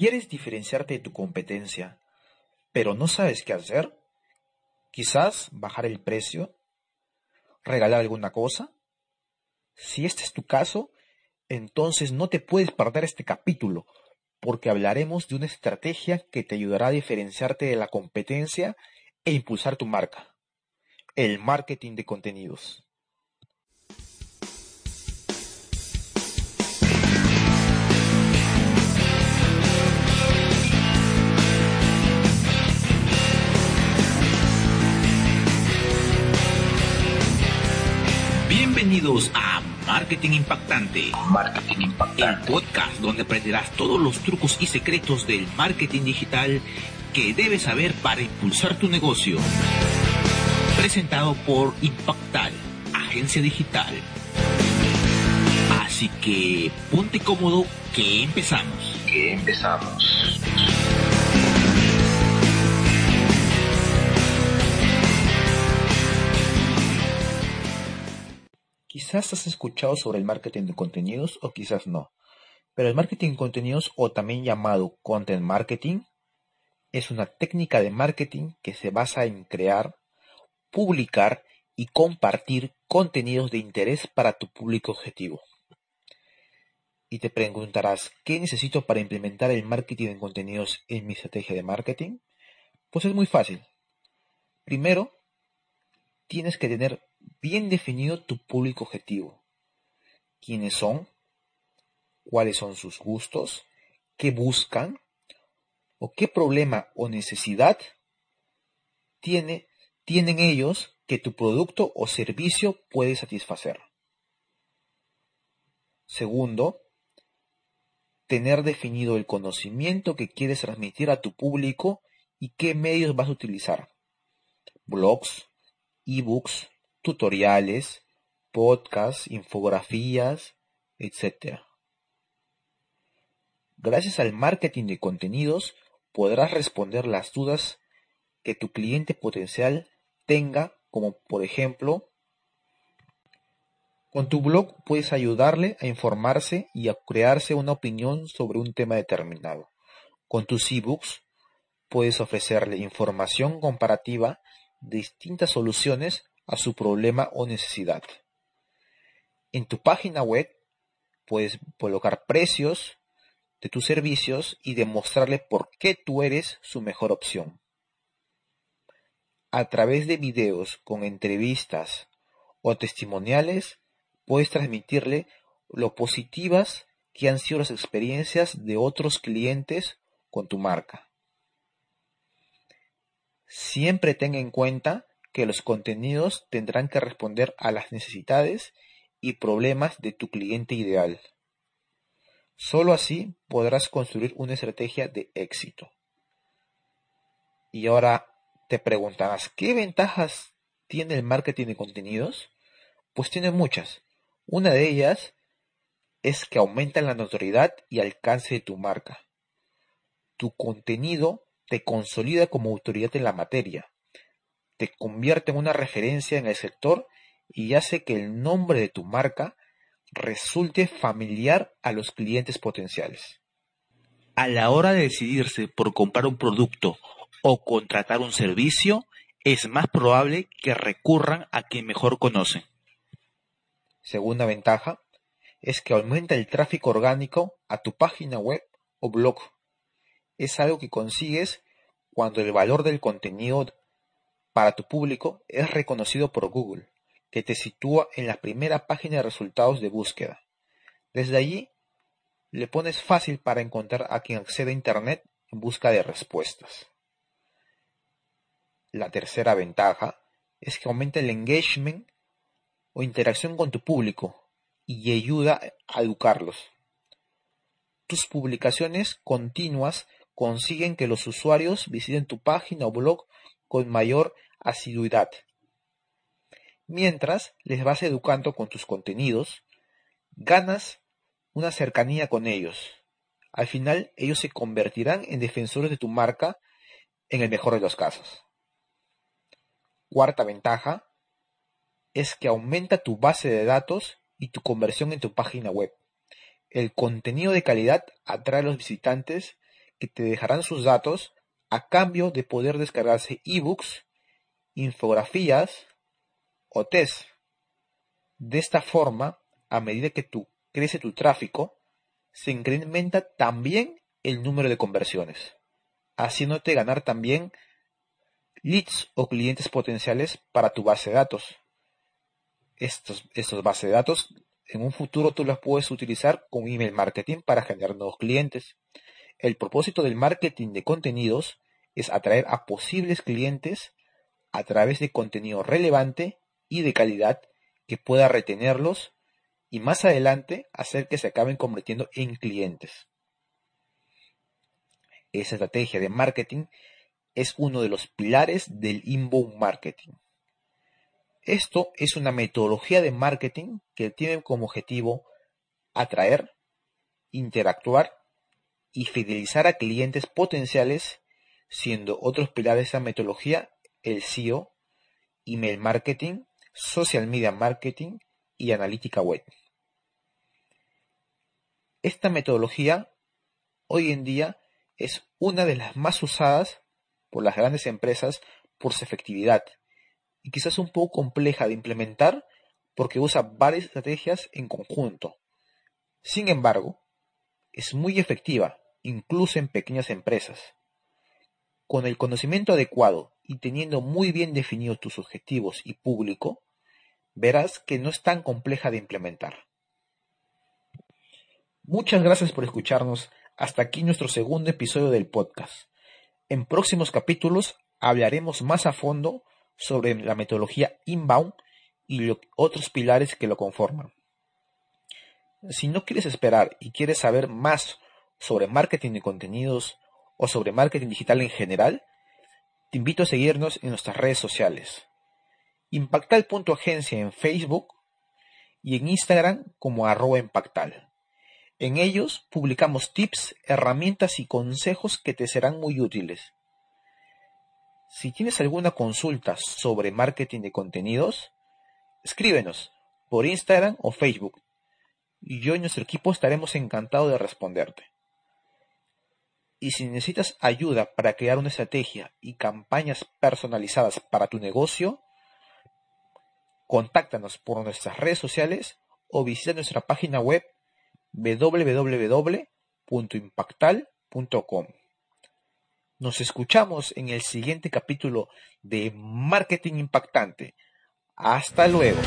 ¿Quieres diferenciarte de tu competencia, pero no sabes qué hacer? Quizás bajar el precio, regalar alguna cosa. Si este es tu caso, entonces no te puedes perder este capítulo, porque hablaremos de una estrategia que te ayudará a diferenciarte de la competencia e impulsar tu marca, el marketing de contenidos. Bienvenidos a Marketing Impactante. Marketing Impactante. El podcast donde aprenderás todos los trucos y secretos del marketing digital que debes saber para impulsar tu negocio. Presentado por Impactal, agencia digital. Así que ponte cómodo que empezamos. Que empezamos. Quizás has escuchado sobre el marketing de contenidos o quizás no. Pero el marketing de contenidos o también llamado content marketing es una técnica de marketing que se basa en crear, publicar y compartir contenidos de interés para tu público objetivo. Y te preguntarás, ¿qué necesito para implementar el marketing de contenidos en mi estrategia de marketing? Pues es muy fácil. Primero, tienes que tener bien definido tu público objetivo. ¿Quiénes son? ¿Cuáles son sus gustos? ¿Qué buscan? ¿O qué problema o necesidad tiene, tienen ellos que tu producto o servicio puede satisfacer? Segundo, tener definido el conocimiento que quieres transmitir a tu público y qué medios vas a utilizar. Blogs, ebooks, tutoriales, podcasts, infografías, etc. Gracias al marketing de contenidos podrás responder las dudas que tu cliente potencial tenga, como por ejemplo, con tu blog puedes ayudarle a informarse y a crearse una opinión sobre un tema determinado. Con tus ebooks puedes ofrecerle información comparativa distintas soluciones a su problema o necesidad. En tu página web puedes colocar precios de tus servicios y demostrarle por qué tú eres su mejor opción. A través de videos con entrevistas o testimoniales puedes transmitirle lo positivas que han sido las experiencias de otros clientes con tu marca. Siempre tenga en cuenta que los contenidos tendrán que responder a las necesidades y problemas de tu cliente ideal. Solo así podrás construir una estrategia de éxito. Y ahora te preguntarás, ¿qué ventajas tiene el marketing de contenidos? Pues tiene muchas. Una de ellas es que aumenta la notoriedad y alcance de tu marca. Tu contenido te consolida como autoridad en la materia te convierte en una referencia en el sector y hace que el nombre de tu marca resulte familiar a los clientes potenciales. A la hora de decidirse por comprar un producto o contratar un servicio, es más probable que recurran a quien mejor conocen. Segunda ventaja es que aumenta el tráfico orgánico a tu página web o blog. Es algo que consigues cuando el valor del contenido para tu público es reconocido por Google, que te sitúa en la primera página de resultados de búsqueda. Desde allí, le pones fácil para encontrar a quien accede a Internet en busca de respuestas. La tercera ventaja es que aumenta el engagement o interacción con tu público y ayuda a educarlos. Tus publicaciones continuas consiguen que los usuarios visiten tu página o blog con mayor asiduidad. Mientras les vas educando con tus contenidos, ganas una cercanía con ellos. Al final ellos se convertirán en defensores de tu marca en el mejor de los casos. Cuarta ventaja es que aumenta tu base de datos y tu conversión en tu página web. El contenido de calidad atrae a los visitantes que te dejarán sus datos a cambio de poder descargarse ebooks, infografías o test. De esta forma, a medida que crece tu tráfico, se incrementa también el número de conversiones, haciéndote ganar también leads o clientes potenciales para tu base de datos. Estos, estos bases de datos en un futuro tú las puedes utilizar con email marketing para generar nuevos clientes. El propósito del marketing de contenidos es atraer a posibles clientes a través de contenido relevante y de calidad que pueda retenerlos y más adelante hacer que se acaben convirtiendo en clientes. Esa estrategia de marketing es uno de los pilares del inbound marketing. Esto es una metodología de marketing que tiene como objetivo atraer, interactuar y fidelizar a clientes potenciales, siendo otros pilares de esa metodología el SEO, email marketing, social media marketing y analítica web. Esta metodología hoy en día es una de las más usadas por las grandes empresas por su efectividad y quizás un poco compleja de implementar porque usa varias estrategias en conjunto. Sin embargo, es muy efectiva, incluso en pequeñas empresas. Con el conocimiento adecuado y teniendo muy bien definidos tus objetivos y público, verás que no es tan compleja de implementar. Muchas gracias por escucharnos. Hasta aquí nuestro segundo episodio del podcast. En próximos capítulos hablaremos más a fondo sobre la metodología inbound y otros pilares que lo conforman. Si no quieres esperar y quieres saber más sobre marketing de contenidos o sobre marketing digital en general, te invito a seguirnos en nuestras redes sociales. Impactal.agencia en Facebook y en Instagram como arroba impactal. En ellos publicamos tips, herramientas y consejos que te serán muy útiles. Si tienes alguna consulta sobre marketing de contenidos, escríbenos por Instagram o Facebook yo y nuestro equipo estaremos encantados de responderte. Y si necesitas ayuda para crear una estrategia y campañas personalizadas para tu negocio, contáctanos por nuestras redes sociales o visita nuestra página web www.impactal.com. Nos escuchamos en el siguiente capítulo de Marketing Impactante. Hasta luego.